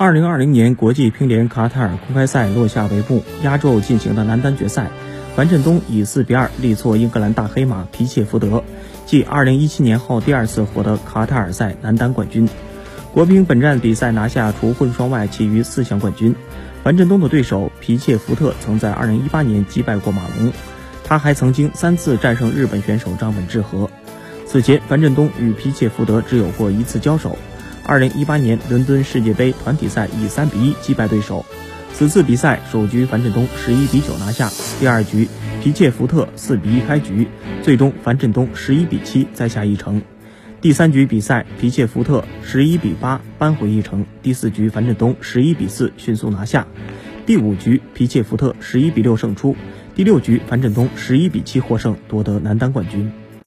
二零二零年国际乒联卡塔尔公开赛落下帷幕，压轴进行的男单决赛，樊振东以四比二力挫英格兰大黑马皮切福德，继二零一七年后第二次获得卡塔尔赛男单冠军。国乒本站比赛拿下除混双外其余四项冠军。樊振东的对手皮切福特曾在二零一八年击败过马龙，他还曾经三次战胜日本选手张本智和。此前，樊振东与皮切福德只有过一次交手。二零一八年伦敦世界杯团体赛以三比一击败对手，此次比赛首局樊振东十一比九拿下，第二局皮切福特四比一开局，最终樊振东十一比七再下一城。第三局比赛皮切福特十一比八扳回一城，第四局樊振东十一比四迅速拿下，第五局皮切福特十一比六胜出，第六局樊振东十一比七获胜夺得男单冠军。